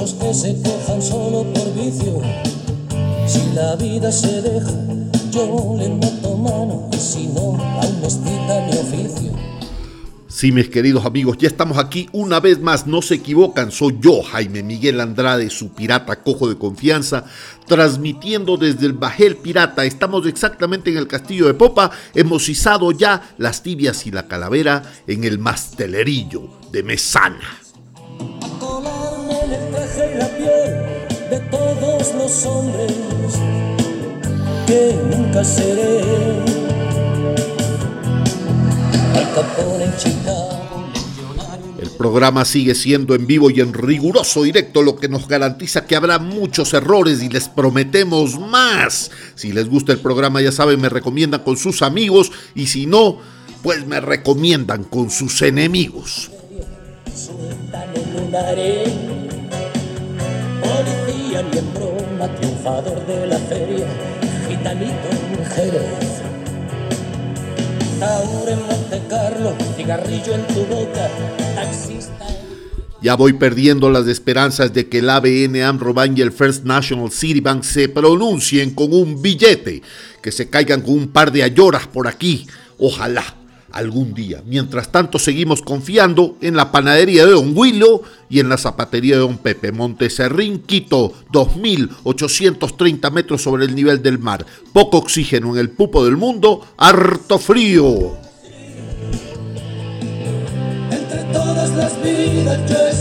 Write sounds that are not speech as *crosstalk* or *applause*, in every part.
que se quejan solo por vicio. Si la vida se deja, yo le meto mano, y si no, aún mi oficio. Sí, mis queridos amigos, ya estamos aquí una vez más, no se equivocan, soy yo, Jaime Miguel Andrade, su pirata cojo de confianza, transmitiendo desde el Bajel Pirata. Estamos exactamente en el castillo de Popa, hemos izado ya las tibias y la calavera en el mastelerillo de Mesana. Todos los hombres que nunca seré el programa sigue siendo en vivo y en riguroso directo, lo que nos garantiza que habrá muchos errores y les prometemos más. Si les gusta el programa, ya saben, me recomiendan con sus amigos y si no, pues me recomiendan con sus enemigos. Policía Ya voy perdiendo las esperanzas de que el ABN AMRO y el First National City Bank se pronuncien con un billete, que se caigan con un par de ayoras por aquí. Ojalá algún día. Mientras tanto, seguimos confiando en la panadería de Don Willo y en la zapatería de Don Pepe. Monteserrín, Quito, 2.830 metros sobre el nivel del mar. Poco oxígeno en el pupo del mundo, harto frío. Entre todas las vidas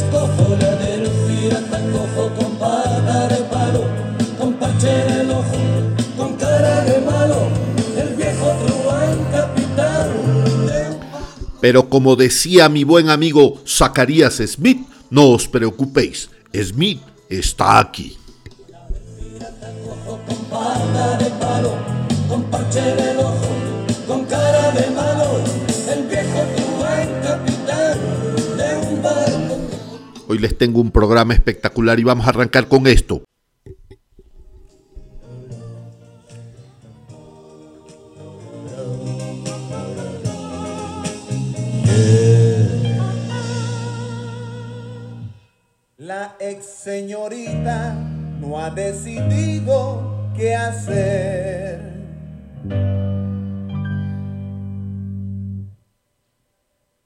Pero como decía mi buen amigo Zacarías Smith, no os preocupéis, Smith está aquí. Hoy les tengo un programa espectacular y vamos a arrancar con esto. La ex señorita no ha decidido qué hacer.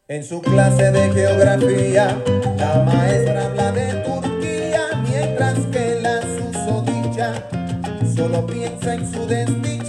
En su clase de geografía, la maestra habla de Turquía, mientras que la susodicha solo piensa en su desdicha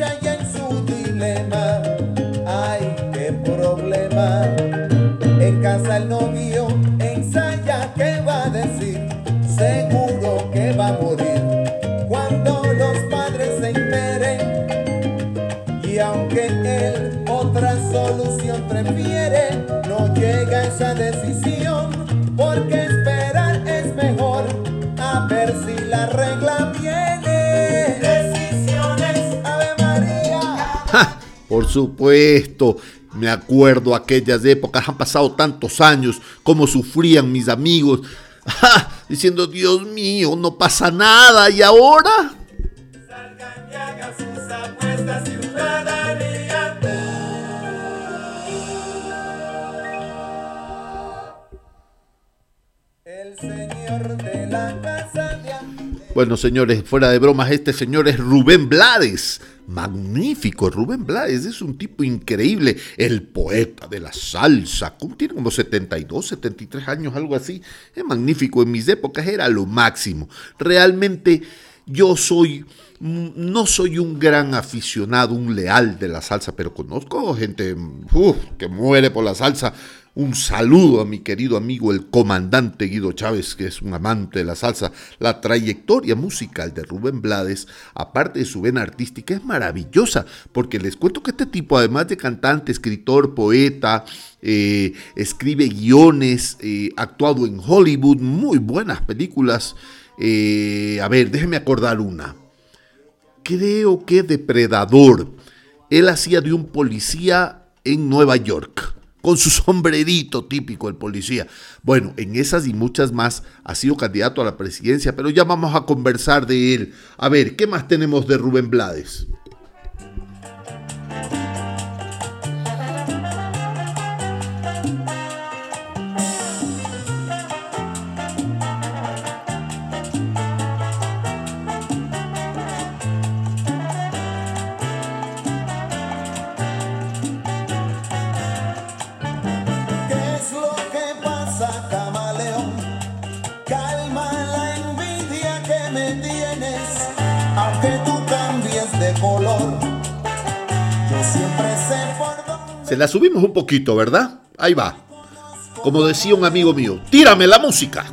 por supuesto, me acuerdo aquellas épocas, han pasado tantos años, cómo sufrían mis amigos, *laughs* diciendo, Dios mío, no pasa nada, ¿y ahora? Bueno, señores, fuera de bromas, este señor es Rubén Blades magnífico. Rubén Blades es un tipo increíble, el poeta de la salsa. Tiene como 72, 73 años, algo así. Es magnífico. En mis épocas era lo máximo. Realmente yo soy, no soy un gran aficionado, un leal de la salsa, pero conozco gente que muere por la salsa. Un saludo a mi querido amigo el comandante Guido Chávez, que es un amante de la salsa. La trayectoria musical de Rubén Blades, aparte de su vena artística, es maravillosa, porque les cuento que este tipo, además de cantante, escritor, poeta, eh, escribe guiones, eh, actuado en Hollywood, muy buenas películas. Eh, a ver, déjeme acordar una. Creo que Depredador. Él hacía de un policía en Nueva York con su sombrerito típico el policía. Bueno, en esas y muchas más ha sido candidato a la presidencia, pero ya vamos a conversar de él. A ver, ¿qué más tenemos de Rubén Blades? Se la subimos un poquito, ¿verdad? Ahí va. Como decía un amigo mío, tírame la música.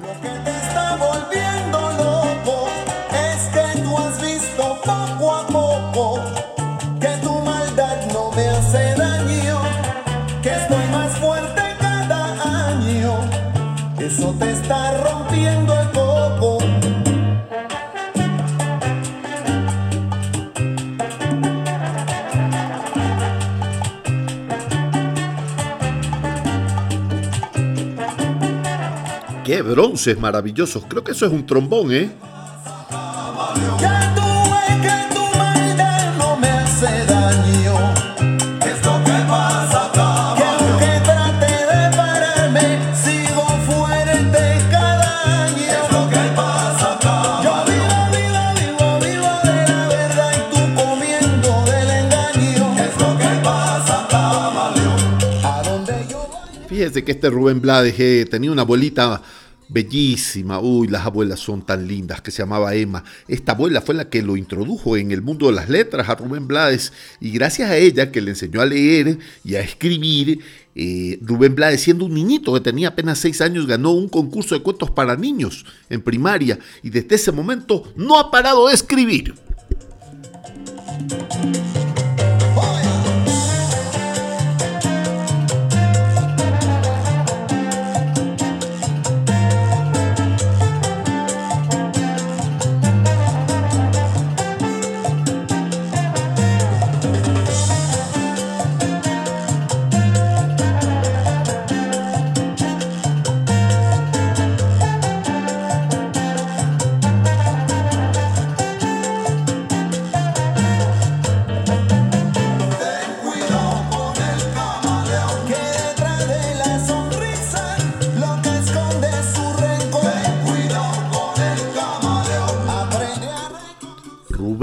Qué bronces maravillosos. Creo que eso es un trombón, ¿eh? Fíjese que este Rubén Blades eh, tenía una abuelita bellísima. Uy, las abuelas son tan lindas, que se llamaba Emma. Esta abuela fue la que lo introdujo en el mundo de las letras a Rubén Blades y gracias a ella que le enseñó a leer y a escribir, eh, Rubén Blades, siendo un niñito que tenía apenas seis años, ganó un concurso de cuentos para niños en primaria y desde ese momento no ha parado de escribir.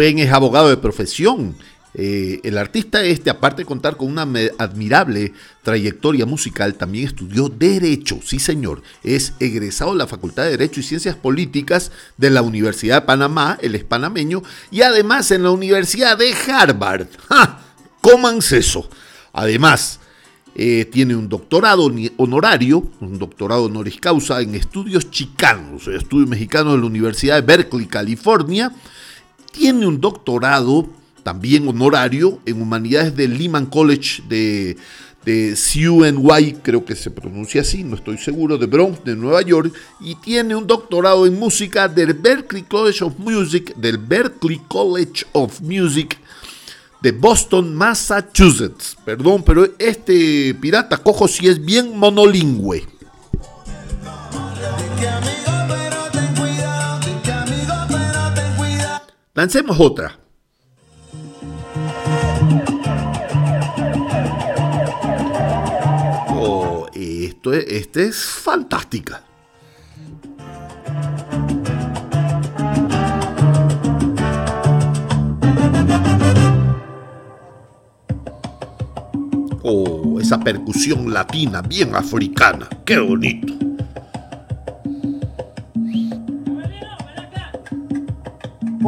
Ben es abogado de profesión. Eh, el artista este, aparte de contar con una admirable trayectoria musical, también estudió Derecho, sí señor. Es egresado de la Facultad de Derecho y Ciencias Políticas de la Universidad de Panamá, el es panameño, y además en la Universidad de Harvard. ¡Ja! Cómanse eso. Además, eh, tiene un doctorado honorario, un doctorado honoris causa en estudios chicanos, estudios mexicanos de la Universidad de Berkeley, California tiene un doctorado también honorario en humanidades del Lehman College de, de CUNY, creo que se pronuncia así, no estoy seguro, de Bronx, de Nueva York, y tiene un doctorado en música del Berklee College of Music, del Berklee College of Music de Boston, Massachusetts. Perdón, pero este pirata cojo sí es bien monolingüe. Lancemos otra. Oh, esto es, este es fantástica. Oh, esa percusión latina bien africana. Qué bonito.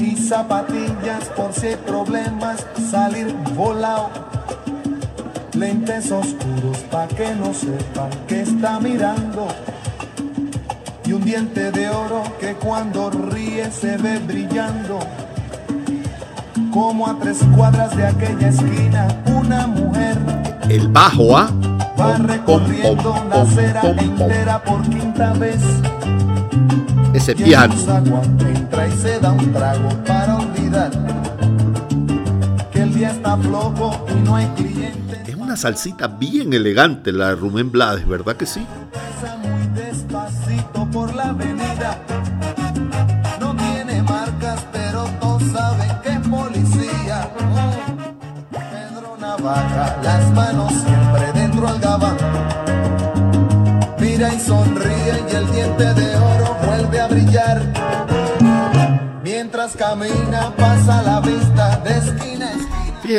y zapatillas por si hay problemas, salir volado. Lentes oscuros pa' que no sepan que está mirando. Y un diente de oro que cuando ríe se ve brillando. Como a tres cuadras de aquella esquina, una mujer. El bajo, ¿ah? Va recorriendo la acera entera por quinta vez ese piano. Entra y se da un trago para olvidar que el día está flojo y no hay clientes. Es una salsita bien elegante la de Rubén Blades, ¿verdad que sí? Pasa muy despacito por la avenida. No tiene marcas, pero todos saben que es policía. Pedro Navaja, las manos siempre dentro al gabán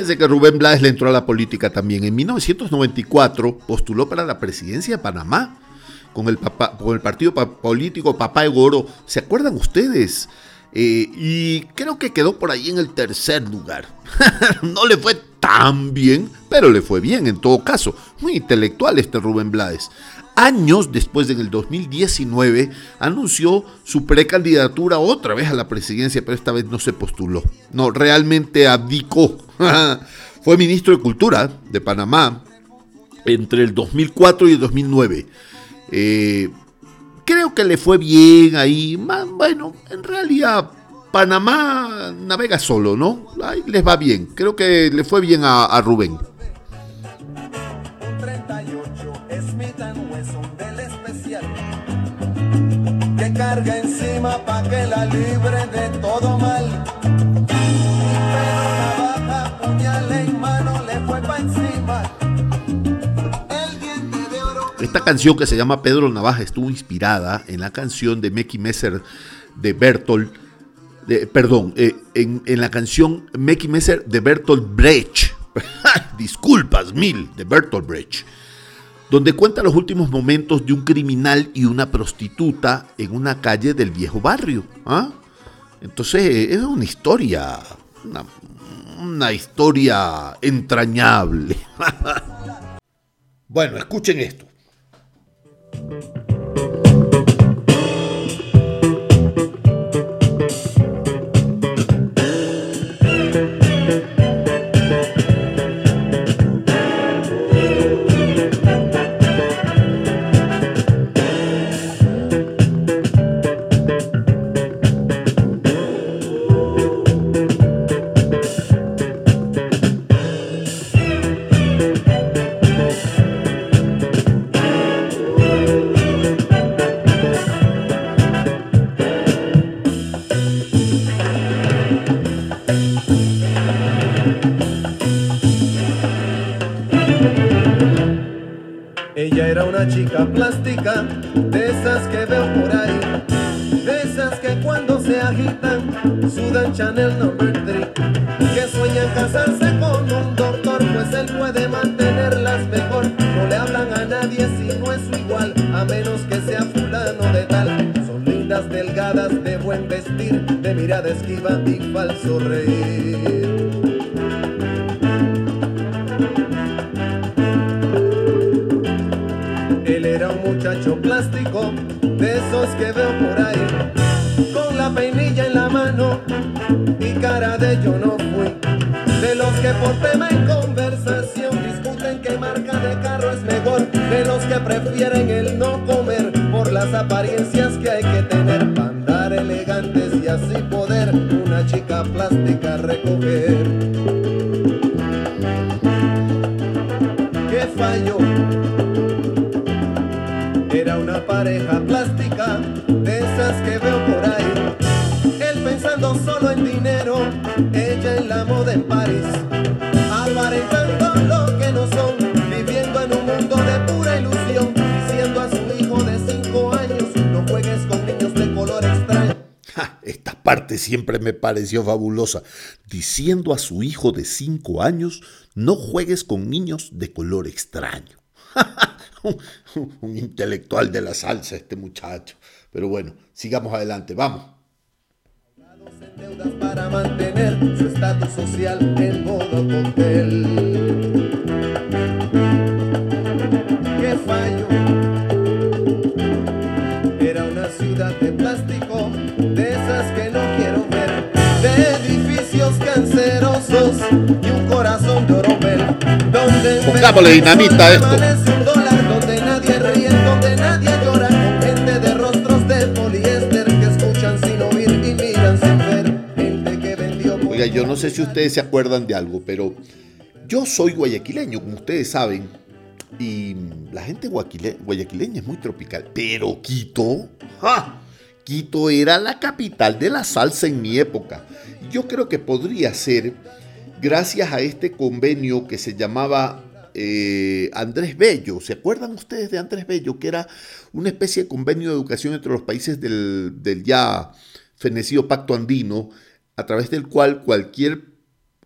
Que Rubén Blades le entró a la política también. En 1994 postuló para la presidencia de Panamá con el, con el partido político Papá Egoro. ¿Se acuerdan ustedes? Eh, y creo que quedó por ahí en el tercer lugar. *laughs* no le fue tan bien, pero le fue bien en todo caso. Muy intelectual este Rubén Blades. Años después, en el 2019, anunció su precandidatura otra vez a la presidencia, pero esta vez no se postuló. No, realmente abdicó. *laughs* fue ministro de Cultura de Panamá entre el 2004 y el 2009. Eh, creo que le fue bien ahí. Bueno, en realidad Panamá navega solo, ¿no? Ahí les va bien. Creo que le fue bien a, a Rubén. Carga encima pa' que la libre de todo mal. En encima. Esta canción que se llama Pedro Navaja estuvo inspirada en la canción de Mecky Messer de Bertolt, de, perdón, eh, en, la canción Mecky Messer de Bertolt Brecht, *laughs* disculpas mil, de Bertolt Brecht, donde cuenta los últimos momentos de un criminal y una prostituta en una calle del viejo barrio. ¿ah? Entonces es una historia, una, una historia entrañable. *laughs* bueno, escuchen esto. De buen vestir, de mirada esquiva y falso reír. plástico, de esos que veo por ahí, plástica recoger. ¿Qué falló? pareja plástica, de esas que veo por ahí. Él pensando solo en dinero, ella en la moda en París. Parte siempre me pareció fabulosa. Diciendo a su hijo de cinco años, no juegues con niños de color extraño. *laughs* un, intelectual de la salsa este muchacho. Pero bueno, sigamos adelante, vamos. Y un corazón de oropel. Donde Pongámosle dinamita esto. yo no sé si ustedes se acuerdan de algo, pero yo soy guayaquileño, como ustedes saben, y la gente guayaquileña es muy tropical, pero Quito, Quito era la capital de la salsa en mi época. Yo creo que podría ser, gracias a este convenio que se llamaba eh, Andrés Bello. ¿Se acuerdan ustedes de Andrés Bello? Que era una especie de convenio de educación entre los países del, del ya fenecido Pacto Andino, a través del cual cualquier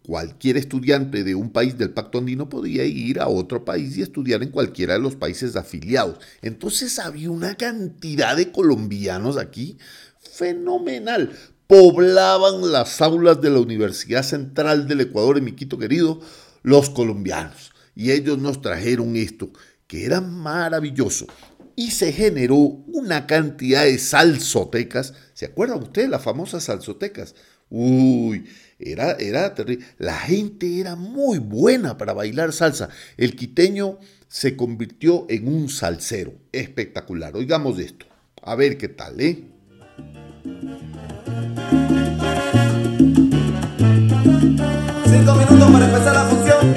cualquier estudiante de un país del Pacto Andino podía ir a otro país y estudiar en cualquiera de los países afiliados. Entonces había una cantidad de colombianos aquí fenomenal. Poblaban las aulas de la Universidad Central del Ecuador, en mi Quito querido, los colombianos. Y ellos nos trajeron esto, que era maravilloso. Y se generó una cantidad de salsotecas. ¿Se acuerdan ustedes las famosas salsotecas? Uy, era, era terrible. La gente era muy buena para bailar salsa. El quiteño se convirtió en un salsero espectacular. Oigamos esto. A ver qué tal, ¿eh? Cinco minutos para empezar la función.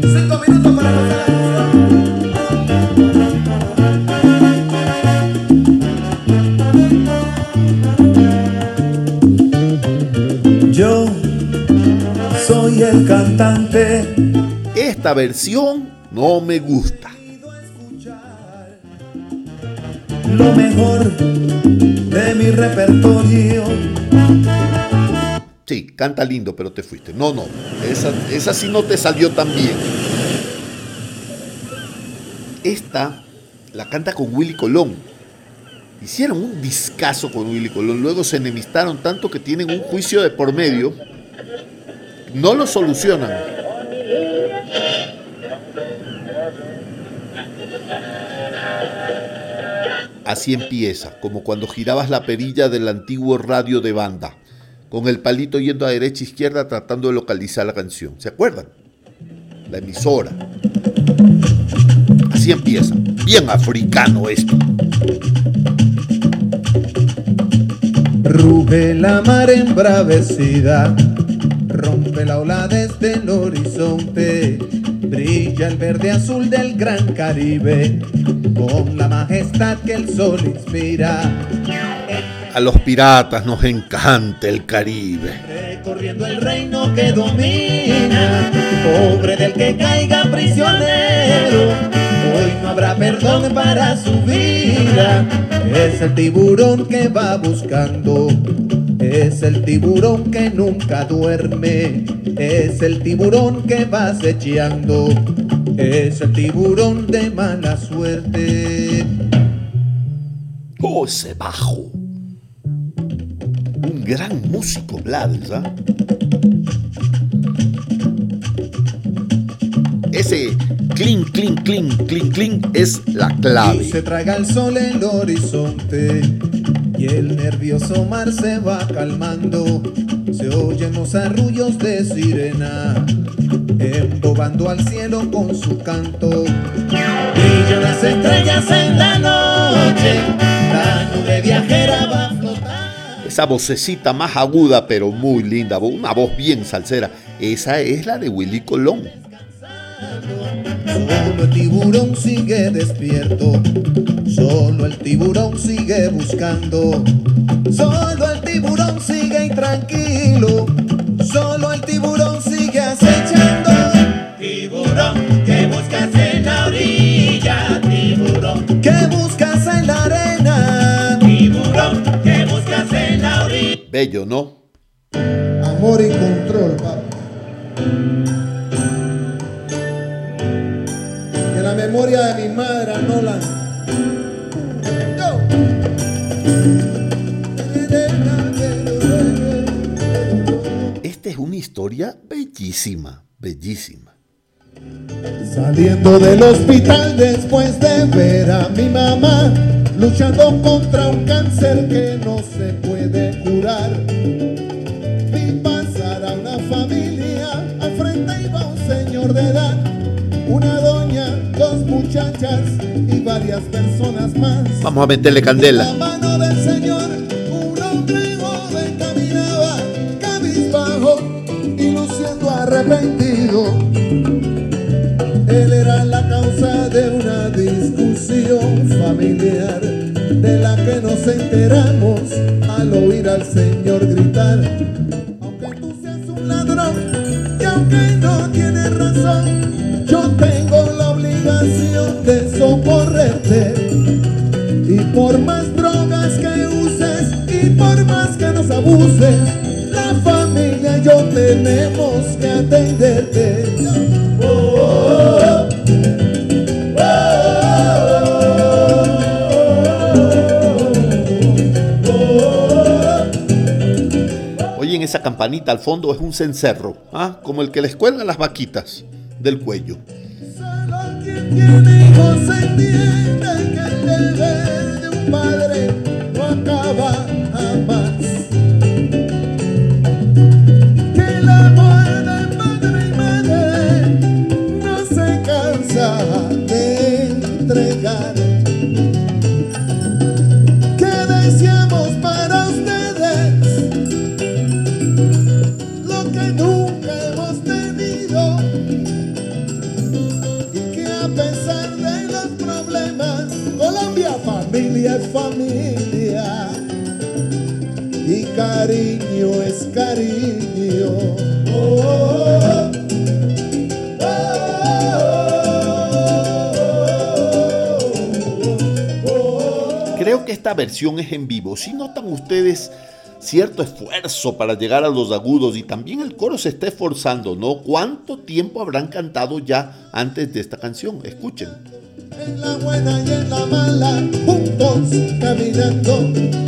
Cinco minutos para empezar la función. Yo soy el cantante. Esta versión no me gusta. Lo mejor de mi repertorio. Sí, canta lindo, pero te fuiste. No, no, esa, sí no te salió tan bien. Esta la canta con Willy Colón. Hicieron un discazo con Willy Colón, luego se enemistaron tanto que tienen un juicio de por medio. No lo solucionan. Así empieza, como cuando girabas la perilla del antiguo radio de banda, con el palito yendo a derecha e izquierda tratando de localizar la canción. ¿Se acuerdan? La emisora. Así empieza. Bien africano esto. Ruge la mar embravecida, rompe la ola desde el horizonte, brilla el verde azul del gran Caribe, con la majestad que el sol inspira. A los piratas nos encanta el Caribe. Recorriendo el reino que domina, pobre del que caiga prisionero, hoy no habrá perdón para su vida. Es el tiburón que va buscando, es el tiburón que nunca duerme, es el tiburón que va acechando, es el tiburón de mala suerte. Oh, ese bajo. Un gran músico, Blades. Ese clink, clink, clink, clink, clink es la clave. se traga el sol el horizonte y el nervioso mar se va calmando. Se oyen los arrullos de sirena, embobando al cielo con su canto. Brillan las estrellas en la noche, la nube viajera va. Esa vocecita más aguda pero muy linda, una voz bien salsera. Esa es la de Willy Colón. Solo el tiburón sigue despierto, solo el tiburón sigue buscando, solo el tiburón sigue intranquilo, solo el tiburón sigue acechando. Tiburón, ¿qué buscas en la orilla? Tiburón, ¿qué buscas Bello, ¿no? Amor y control, papá. Que la memoria de mi madre Nola. Esta es una historia bellísima, bellísima. Saliendo del hospital después de ver a mi mamá luchando contra un cáncer que no se puede curar. Vi pasar a una familia, al frente iba un señor de edad, una doña, dos muchachas y varias personas más. Vamos a meterle La candela. mano del Señor, un hombre joven caminaba, cabizbajo y luciendo arrepentido. Él era la causa de una discusión familiar, de la que nos enteramos al oír al Señor gritar. Aunque tú seas un ladrón y aunque no tienes razón, yo tengo la obligación de socorrerte. Y por más drogas que uses y por más que nos abuses, la familia y yo tenemos que atenderte. Esa campanita al fondo es un cencerro, ¿ah? como el que les cuelgan las vaquitas del cuello. Es en vivo. Si notan ustedes cierto esfuerzo para llegar a los agudos y también el coro se está esforzando, ¿no? ¿Cuánto tiempo habrán cantado ya antes de esta canción? Escuchen. En la buena y en la mala, juntos caminando.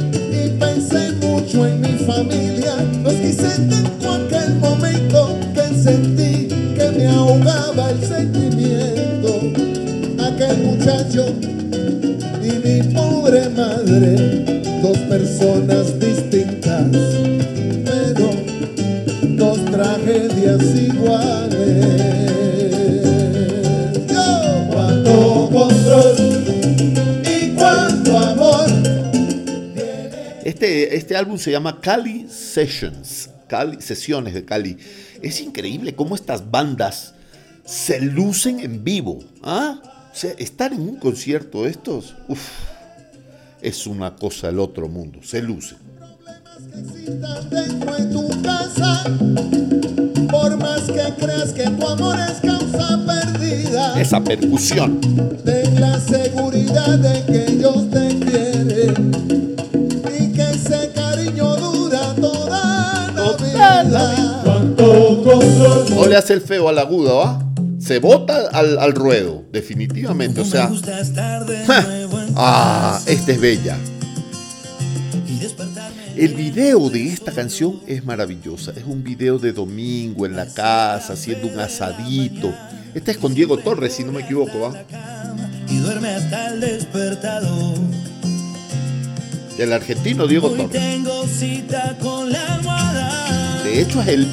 Álbum se llama Cali Sessions, Cali, Sesiones de Cali. Es increíble cómo estas bandas se lucen en vivo. ¿ah? O sea, estar en un concierto de estos, uf, es una cosa del otro mundo, se luce. existan dentro de tu casa, por más que creas que tu amor es causa perdida, Esa percusión. ten la seguridad de que le hace el feo al agudo, ¿ah? Se bota al, al ruedo, definitivamente. O sea, ah, esta es bella. El video de esta canción es maravillosa. Es un video de domingo en la casa, haciendo un asadito. Este es con Diego Torres, si no me equivoco, ¿va? y duerme hasta el despertador. El argentino Diego Torres. la De hecho, es el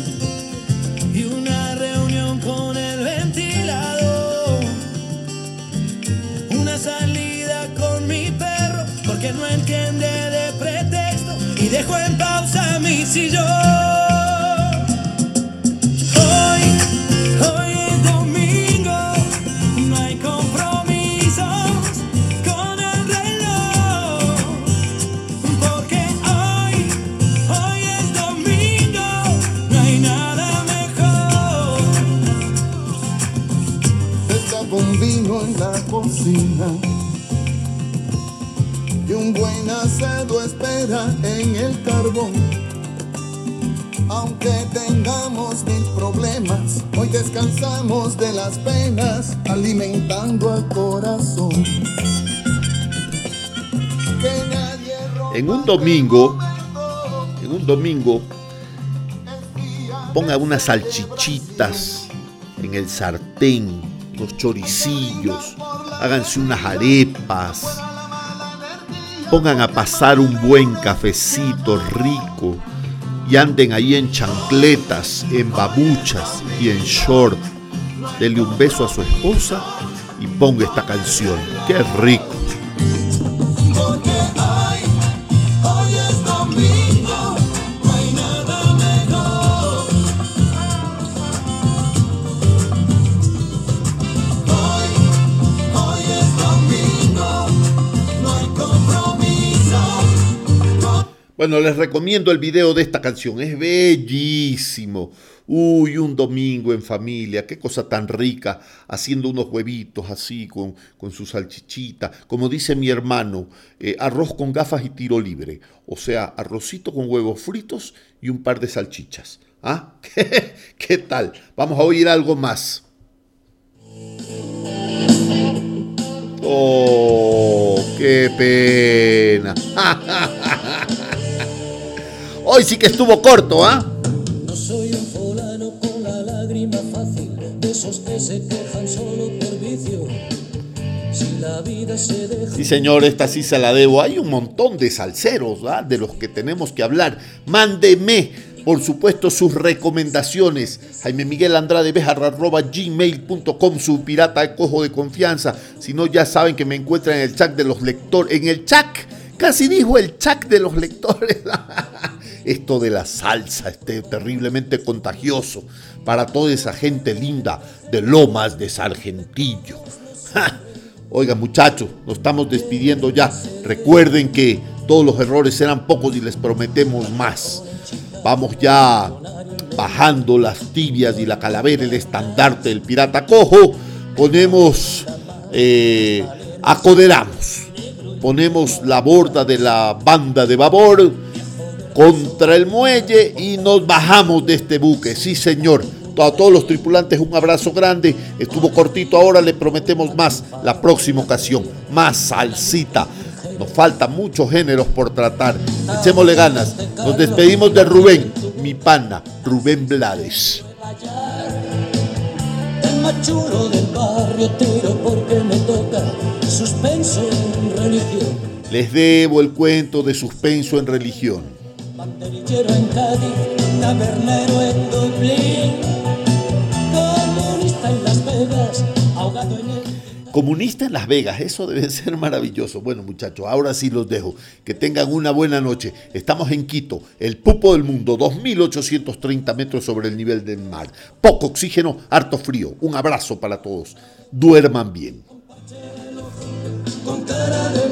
porque no entiende de pretexto y dejo en pausa mi sillón. Un buen asado espera en el carbón. Aunque tengamos mil problemas, hoy descansamos de las penas, alimentando al corazón. En un domingo, en un domingo, ponga unas salchichitas en el sartén, los choricillos, háganse unas arepas, pongan a pasar un buen cafecito rico y anden ahí en chancletas, en babuchas y en short. Dele un beso a su esposa y ponga esta canción. ¡Qué rico! Bueno, les recomiendo el video de esta canción, es bellísimo. Uy, un domingo en familia, qué cosa tan rica, haciendo unos huevitos así con, con su salchichita. Como dice mi hermano, eh, arroz con gafas y tiro libre. O sea, arrocito con huevos fritos y un par de salchichas. ¿Ah? *laughs* ¿Qué, tal? Vamos a oír algo más. Oh, qué pena. *laughs* Hoy sí que estuvo corto, ¿ah? No soy un fulano con la lágrima fácil, de esos que se quejan solo por vicio. Si la vida se deja. Sí, señor, esta sí se la debo. Hay un montón de salseros, ¿ah? De los que tenemos que hablar. Mándeme, por supuesto, sus recomendaciones. Jaime Miguel Andrade gmail.com, su pirata de cojo de confianza. Si no, ya saben que me encuentran en el chat de los lectores. En el chat, casi dijo el chat de los lectores. *laughs* esto de la salsa, este terriblemente contagioso para toda esa gente linda de Lomas de Sargentillo. *laughs* Oigan muchachos, nos estamos despidiendo ya. Recuerden que todos los errores eran pocos y les prometemos más. Vamos ya bajando las tibias y la calavera, el estandarte del pirata cojo. Ponemos, eh, acoderamos, ponemos la borda de la banda de babor contra el muelle y nos bajamos de este buque. Sí, señor. A todos los tripulantes un abrazo grande. Estuvo cortito ahora, le prometemos más la próxima ocasión. Más salsita. Nos faltan muchos géneros por tratar. Echémosle ganas. Nos despedimos de Rubén, mi pana, Rubén Blades. El más chulo del barrio tiro porque me toca suspenso en religión. Les debo el cuento de suspenso en religión. Banderillero en Cádiz, tabernero en Dublín, comunista en Las Vegas, ahogado en el... Comunista en Las Vegas, eso debe ser maravilloso. Bueno, muchachos, ahora sí los dejo. Que tengan una buena noche. Estamos en Quito, el pupo del mundo, 2.830 metros sobre el nivel del mar. Poco oxígeno, harto frío. Un abrazo para todos. Duerman bien. Con cara de